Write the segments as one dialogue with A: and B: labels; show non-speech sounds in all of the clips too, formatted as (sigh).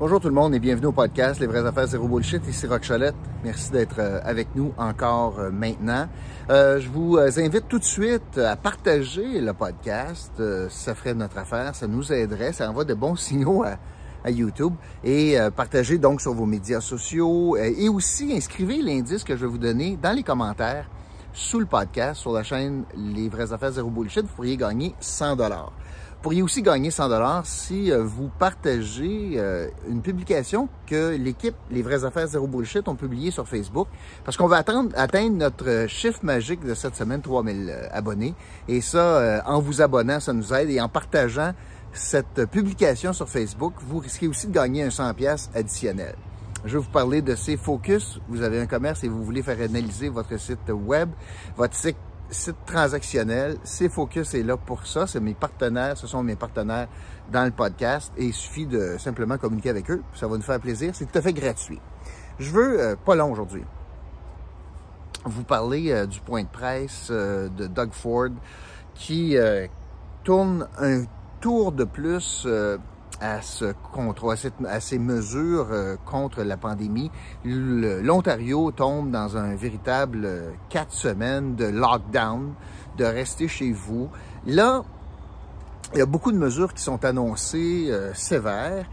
A: Bonjour tout le monde et bienvenue au podcast Les vraies affaires zéro bullshit. Ici Rock Cholette. Merci d'être euh, avec nous encore euh, maintenant. Euh, je vous invite tout de suite à partager le podcast. ça ferait notre affaire, ça nous aiderait, ça envoie de bons (laughs) signaux à, YouTube et partagez donc sur vos médias sociaux et aussi inscrivez l'indice que je vais vous donner dans les commentaires sous le podcast sur la chaîne Les vraies affaires zéro bullshit. Vous pourriez gagner 100 dollars. Vous pourriez aussi gagner 100 dollars si euh, vous partagez euh, une publication que l'équipe Les Vraies Affaires Zéro Bullshit ont publiée sur Facebook. Parce qu'on va attendre, atteindre notre chiffre magique de cette semaine, 3000 euh, abonnés. Et ça, en vous abonnant, ça nous aide. Et en partageant cette publication sur Facebook, vous risquez aussi de gagner un 100 pièces additionnel. Je vais vous parler de ces focus. Vous avez un commerce et vous voulez faire analyser votre site web, votre site site transactionnel. C-Focus est là pour ça. C'est mes partenaires. Ce sont mes partenaires dans le podcast. Et il suffit de simplement communiquer avec eux. Ça va nous faire plaisir. C'est tout à fait gratuit. Je veux, euh, pas long aujourd'hui, vous parler euh, du point de presse euh, de Doug Ford qui tourne un tour de plus à, ce contre, à, ces mesures euh, contre la pandémie. L'Ontario tombe dans un véritable euh, quatre semaines de lockdown, de rester chez vous. Là, il y a beaucoup de mesures qui sont annoncées euh, sévères,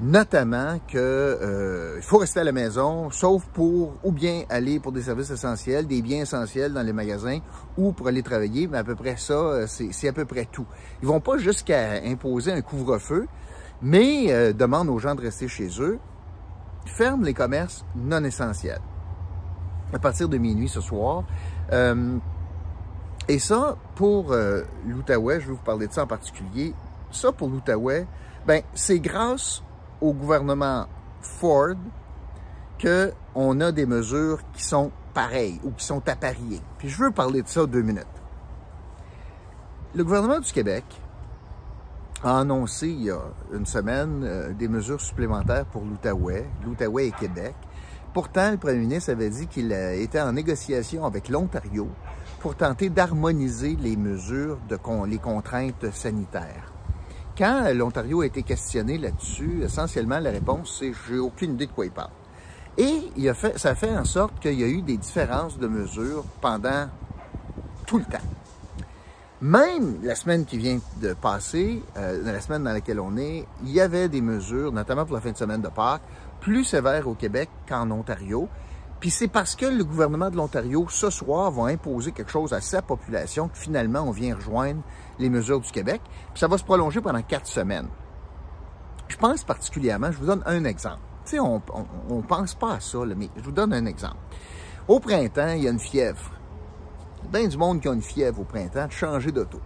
A: notamment que il faut rester à la maison, sauf pour ou bien aller pour des services essentiels, des biens essentiels dans les magasins, ou pour aller travailler. Mais à peu près ça, c'est à peu près tout. Ils vont pas jusqu'à imposer un couvre-feu, mais euh, demande aux gens de rester chez eux, ferme les commerces non essentiels à partir de minuit ce soir. Euh, et ça, pour euh, l'Outaouais, je vais vous parler de ça en particulier, ça pour l'Outaouais, ben, c'est grâce au gouvernement Ford qu'on a des mesures qui sont pareilles ou qui sont appariées. Puis je veux parler de ça deux minutes. Le gouvernement du Québec a annoncé il y a une semaine euh, des mesures supplémentaires pour l'Outaouais, l'Outaouais et Québec. Pourtant, le premier ministre avait dit qu'il était en négociation avec l'Ontario pour tenter d'harmoniser les mesures de les contraintes sanitaires. Quand l'Ontario a été questionné là-dessus, essentiellement la réponse c'est j'ai aucune idée de quoi il parle. Et il a fait, ça fait en sorte qu'il y a eu des différences de mesures pendant tout le temps. Même la semaine qui vient de passer, euh, la semaine dans laquelle on est, il y avait des mesures, notamment pour la fin de semaine de Pâques, plus sévères au Québec qu'en Ontario. Puis c'est parce que le gouvernement de l'Ontario, ce soir, va imposer quelque chose à sa population que finalement on vient rejoindre les mesures du Québec. Puis ça va se prolonger pendant quatre semaines. Je pense particulièrement, je vous donne un exemple. Tu sais, on ne pense pas à ça, mais je vous donne un exemple. Au printemps, il y a une fièvre bien du monde qui a une fièvre au printemps de changer d'auto.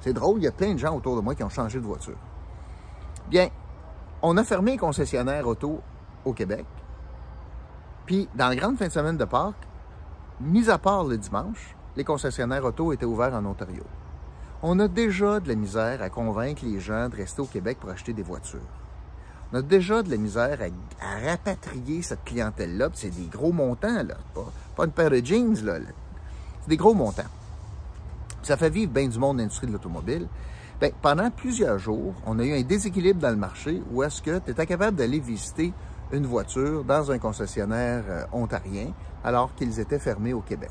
A: C'est drôle, il y a plein de gens autour de moi qui ont changé de voiture. Bien, on a fermé les concessionnaires auto au Québec. Puis, dans la grande fin de semaine de Pâques, mis à part le dimanche, les concessionnaires auto étaient ouverts en Ontario. On a déjà de la misère à convaincre les gens de rester au Québec pour acheter des voitures. On a déjà de la misère à, rapatrier cette clientèle-là. C'est des gros montants, là. Pas, pas une paire de jeans, là des gros montants. Ça fait vivre bien du monde l'industrie de l'automobile. Bien, pendant plusieurs jours, on a eu un déséquilibre dans le marché où est-ce que tu étais capable d'aller visiter une voiture dans un concessionnaire euh, ontarien alors qu'ils étaient fermés au Québec.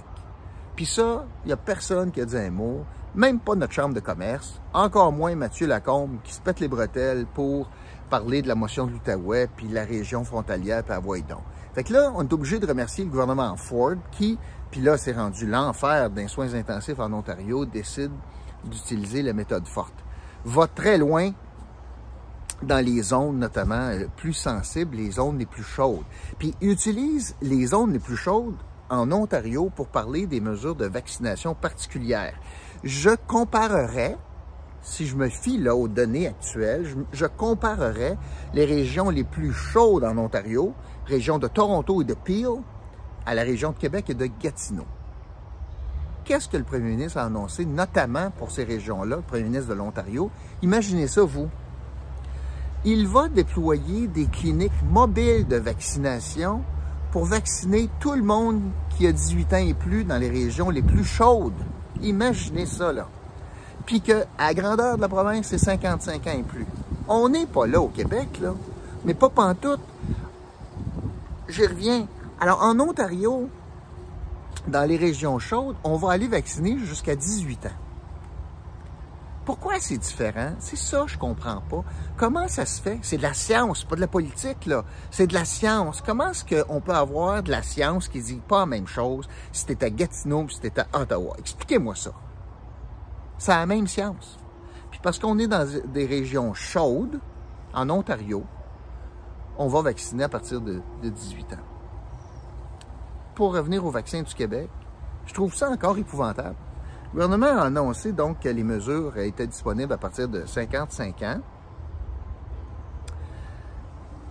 A: Puis ça, il n'y a personne qui a dit un mot, même pas notre chambre de commerce, encore moins Mathieu Lacombe qui se pète les bretelles pour parler de la motion de l'Outaouais puis la région frontalière puis à donc. Fait que là, on est obligé de remercier le gouvernement Ford qui puis là, c'est rendu l'enfer d'un soins intensifs en Ontario, décide d'utiliser la méthode forte. Va très loin dans les zones notamment euh, plus sensibles, les zones les plus chaudes. Puis utilise les zones les plus chaudes en Ontario pour parler des mesures de vaccination particulières. Je comparerais, si je me fie aux données actuelles, je, comparerais les régions les plus chaudes en Ontario, régions de Toronto et de Peel, à la région de Québec et de Gatineau. Qu'est-ce que le premier ministre a annoncé, notamment pour ces régions-là, le premier ministre de l'Ontario? Imaginez ça, vous. Il va déployer des cliniques mobiles de vaccination pour vacciner tout le monde qui a 18 ans et plus dans les régions les plus chaudes. Imaginez ça, là. Puis qu'à grandeur de la province, c'est 55 ans et plus. On n'est pas là au Québec, là. mais pas pantoute. J'y reviens. Alors, en Ontario, dans les régions chaudes, on va aller vacciner jusqu'à 18 ans. Pourquoi c'est différent? C'est ça, je comprends pas. Comment ça se fait? C'est de la science, pas de la politique, là. C'est de la science. Comment est-ce qu'on peut avoir de la science qui dit pas la même chose si t'es à Gatineau si t'es à Ottawa? Expliquez-moi ça. C'est la même science. Puis parce qu'on est dans des régions chaudes, en Ontario, on va vacciner à partir de, de 18 ans. Pour revenir au vaccin du Québec, je trouve ça encore épouvantable. Le gouvernement a annoncé donc que les mesures étaient disponibles à partir de 55 ans.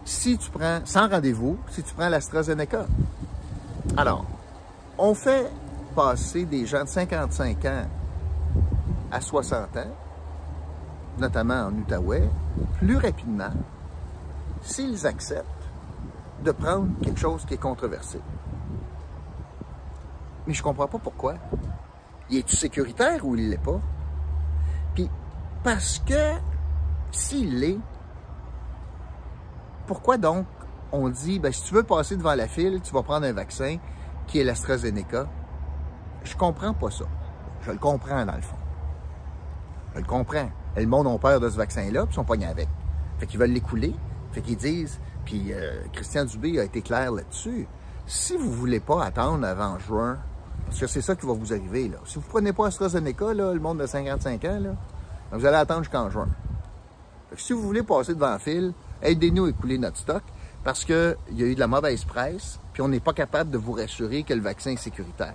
A: Si tu prends, sans rendez-vous, si tu prends l'AstraZeneca. Alors, on fait passer des gens de 55 ans à 60 ans, notamment en Outaouais, plus rapidement s'ils acceptent de prendre quelque chose qui est controversé. Mais je comprends pas pourquoi. Il est-tu sécuritaire ou il l'est pas? Puis, parce que s'il l'est, pourquoi donc on dit, ben, si tu veux passer devant la file, tu vas prendre un vaccin qui est l'AstraZeneca? Je comprends pas ça. Je le comprends dans le fond. Je le comprends. Le monde a peur de ce vaccin-là, puis ils sont pognés avec. Fait qu'ils veulent l'écouler. Fait qu'ils disent, puis euh, Christian Dubé a été clair là-dessus. Si vous voulez pas attendre avant juin parce que c'est ça qui va vous arriver. Là. Si vous ne prenez pas AstraZeneca, là, le monde de 55 ans, là, vous allez attendre jusqu'en juin. si vous voulez passer devant le fil, aidez-nous à écouler notre stock parce qu'il y a eu de la mauvaise presse, puis on n'est pas capable de vous rassurer que le vaccin est sécuritaire.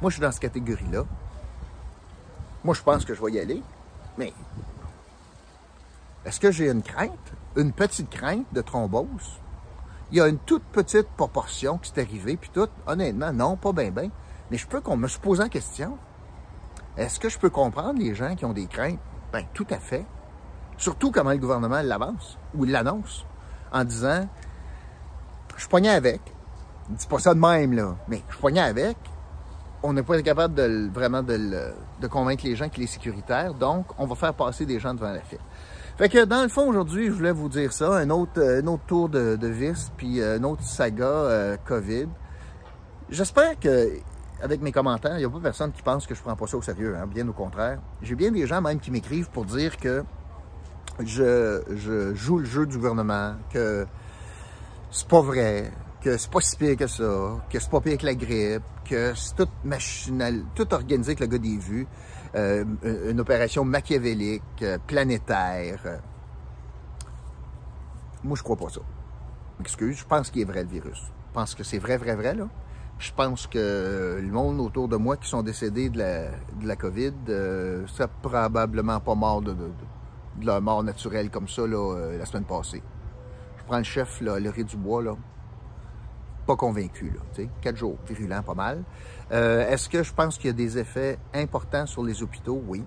A: Moi, je suis dans cette catégorie-là. Moi, je pense que je vais y aller, mais est-ce que j'ai une crainte, une petite crainte de thrombose? il y a une toute petite proportion qui s'est arrivée, puis tout, honnêtement, non, pas bien, bien. Mais je peux qu'on me se pose en question. Est-ce que je peux comprendre les gens qui ont des craintes? Ben, tout à fait. Surtout comment le gouvernement l'avance, ou l'annonce, en disant, je pognais avec. Dis pas ça de même, là, mais je pognais avec. On n'est pas capable de, vraiment de, convaincre les gens qu'il est sécuritaire, donc on va faire passer des gens devant la file. Fait que dans le fond, aujourd'hui, je voulais vous dire ça, un autre, un autre tour de, de vis, puis euh, une autre saga euh, COVID. J'espère que, avec mes commentaires, il n'y a pas personne qui pense que je prends pas ça au sérieux, hein, bien au contraire. J'ai bien des gens même qui m'écrivent pour dire que je, je joue le jeu du gouvernement, que c'est pas vrai, que c'est pas si pire que ça, que c'est pas pire que la grippe, que c'est tout machinal, tout organisé avec le gars des vues. Euh, une opération machiavélique, euh, planétaire. Moi, je crois pas ça. Excuse, je pense qu'il est vrai le virus. Je pense que c'est vrai, vrai, vrai, là. Je pense que le monde autour de moi qui sont décédés de la, de la COVID, euh, ça probablement pas mort de, de, de, leur mort naturelle comme ça là, euh, la semaine passée. Je prends le chef, là, le du bois, là, convaincu. Là, Quatre jours, virulent, pas mal. Euh, Est-ce que je pense qu'il y a des effets importants sur les hôpitaux? Oui.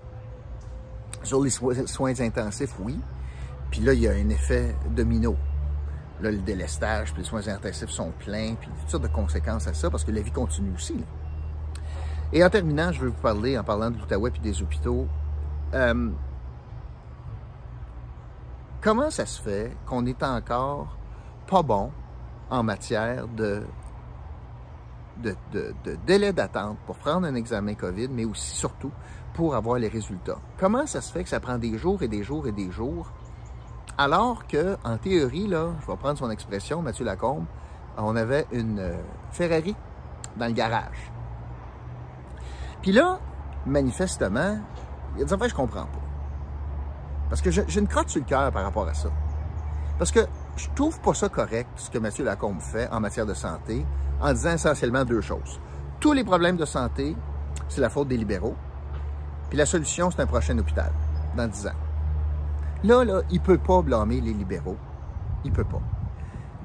A: Sur les soins intensifs, oui. Puis là, il y a un effet domino. Là, le délestage, puis les soins intensifs sont pleins, puis toutes sortes de conséquences à ça, parce que la vie continue aussi. Là. Et en terminant, je vais vous parler, en parlant de l'Outaouais puis des hôpitaux, euh, comment ça se fait qu'on est encore pas bon en matière de, de, délai d'attente pour prendre un examen COVID, mais aussi surtout pour avoir les résultats. Comment ça se fait que ça prend des jours et des jours et des jours, alors que, en théorie, là, je vais prendre son expression, Mathieu Lacombe, on avait une euh, Ferrari dans le garage. Puis là, manifestement, il y a des affaires que je comprends pas. Parce que j'ai une crotte sur le cœur par rapport à ça. Parce que je trouve pas ça correct, ce que M. Lacombe fait en matière de santé, en disant essentiellement deux choses. Tous les problèmes de santé, c'est la faute des libéraux. Puis la solution, c'est un prochain hôpital, dans 10 ans. Là, là, il peut pas blâmer les libéraux. Il peut pas.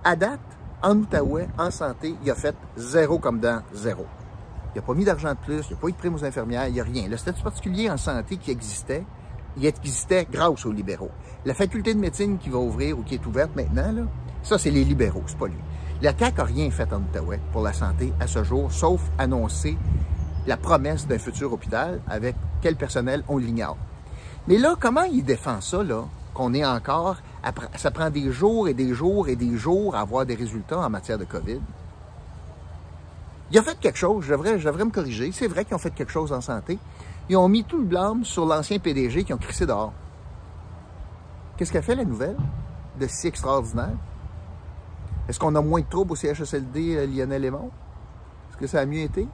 A: À date, en Outaouais, en santé, il a fait zéro comme dans zéro. Il n'a pas mis d'argent de plus, il n'a pas eu de prime aux infirmières, il n'y a rien. Le statut particulier en santé qui existait, il existait grâce aux libéraux. La faculté de médecine qui va ouvrir ou qui est ouverte maintenant, là, ça, c'est les libéraux, c'est pas lui. La CAQ n'a rien fait en Outaouais pour la santé à ce jour, sauf annoncer la promesse d'un futur hôpital avec quel personnel, on l'ignore. Mais là, comment il défend ça, qu'on est encore ça prend des jours et des jours et des jours à avoir des résultats en matière de COVID? Ils ont fait quelque chose, je devrais, me corriger. C'est vrai qu'ils ont fait quelque chose en santé. Ils ont mis tout le blâme sur l'ancien PDG qui ont crissé dehors. Qu'est-ce qu'a fait la nouvelle de si extraordinaire? Est-ce qu'on a moins de troubles au CHSLD euh, Lionel Lémon? Est-ce que ça a mieux été?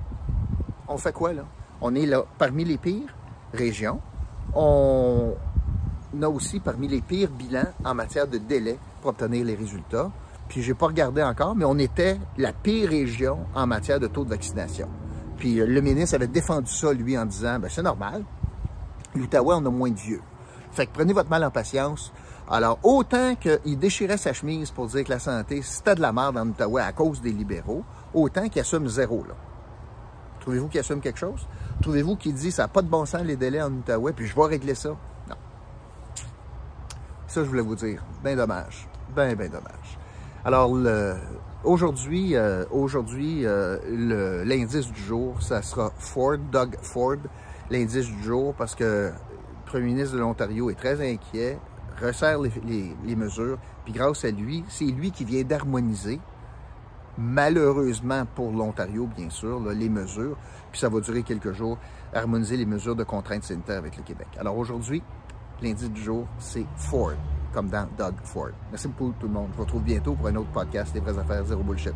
A: On fait quoi là? On est là parmi les pires régions. On a aussi parmi les pires bilans en matière de délai pour obtenir les résultats. Puis j'ai pas regardé encore, mais on était la pire région en matière de taux de vaccination. Puis euh, le ministre avait défendu ça, lui, en disant, ben c'est normal, l'Outaouais, on a moins de vieux. Fait que prenez votre mal en patience. Alors, autant qu'il déchirait sa chemise pour dire que la santé, c'était de la merde en Outaouais à cause des libéraux, autant qu'il assume zéro, là. Trouvez-vous qu'il assume quelque chose? Trouvez-vous qu'il dit, ça n'a pas de bon sens les délais en Outaouais, puis je vais régler ça? Non. Ça, je voulais vous dire. Ben dommage. Ben, ben dommage. Alors, aujourd'hui, euh, aujourd'hui euh, l'indice du jour, ça sera Ford, Doug Ford, l'indice du jour, parce que le premier ministre de l'Ontario est très inquiet, resserre les, mesures, puis grâce à lui, c'est lui qui vient d'harmoniser, malheureusement pour l'Ontario, bien sûr, les mesures, puis ça va durer quelques jours, harmoniser les mesures de contraintes sanitaires avec le Québec. Alors aujourd'hui, l'indice du jour, c'est Ford comme dans Doug Ford. Merci beaucoup tout le monde. Je vous retrouve bientôt pour un autre podcast des vraies affaires zéro bullshit.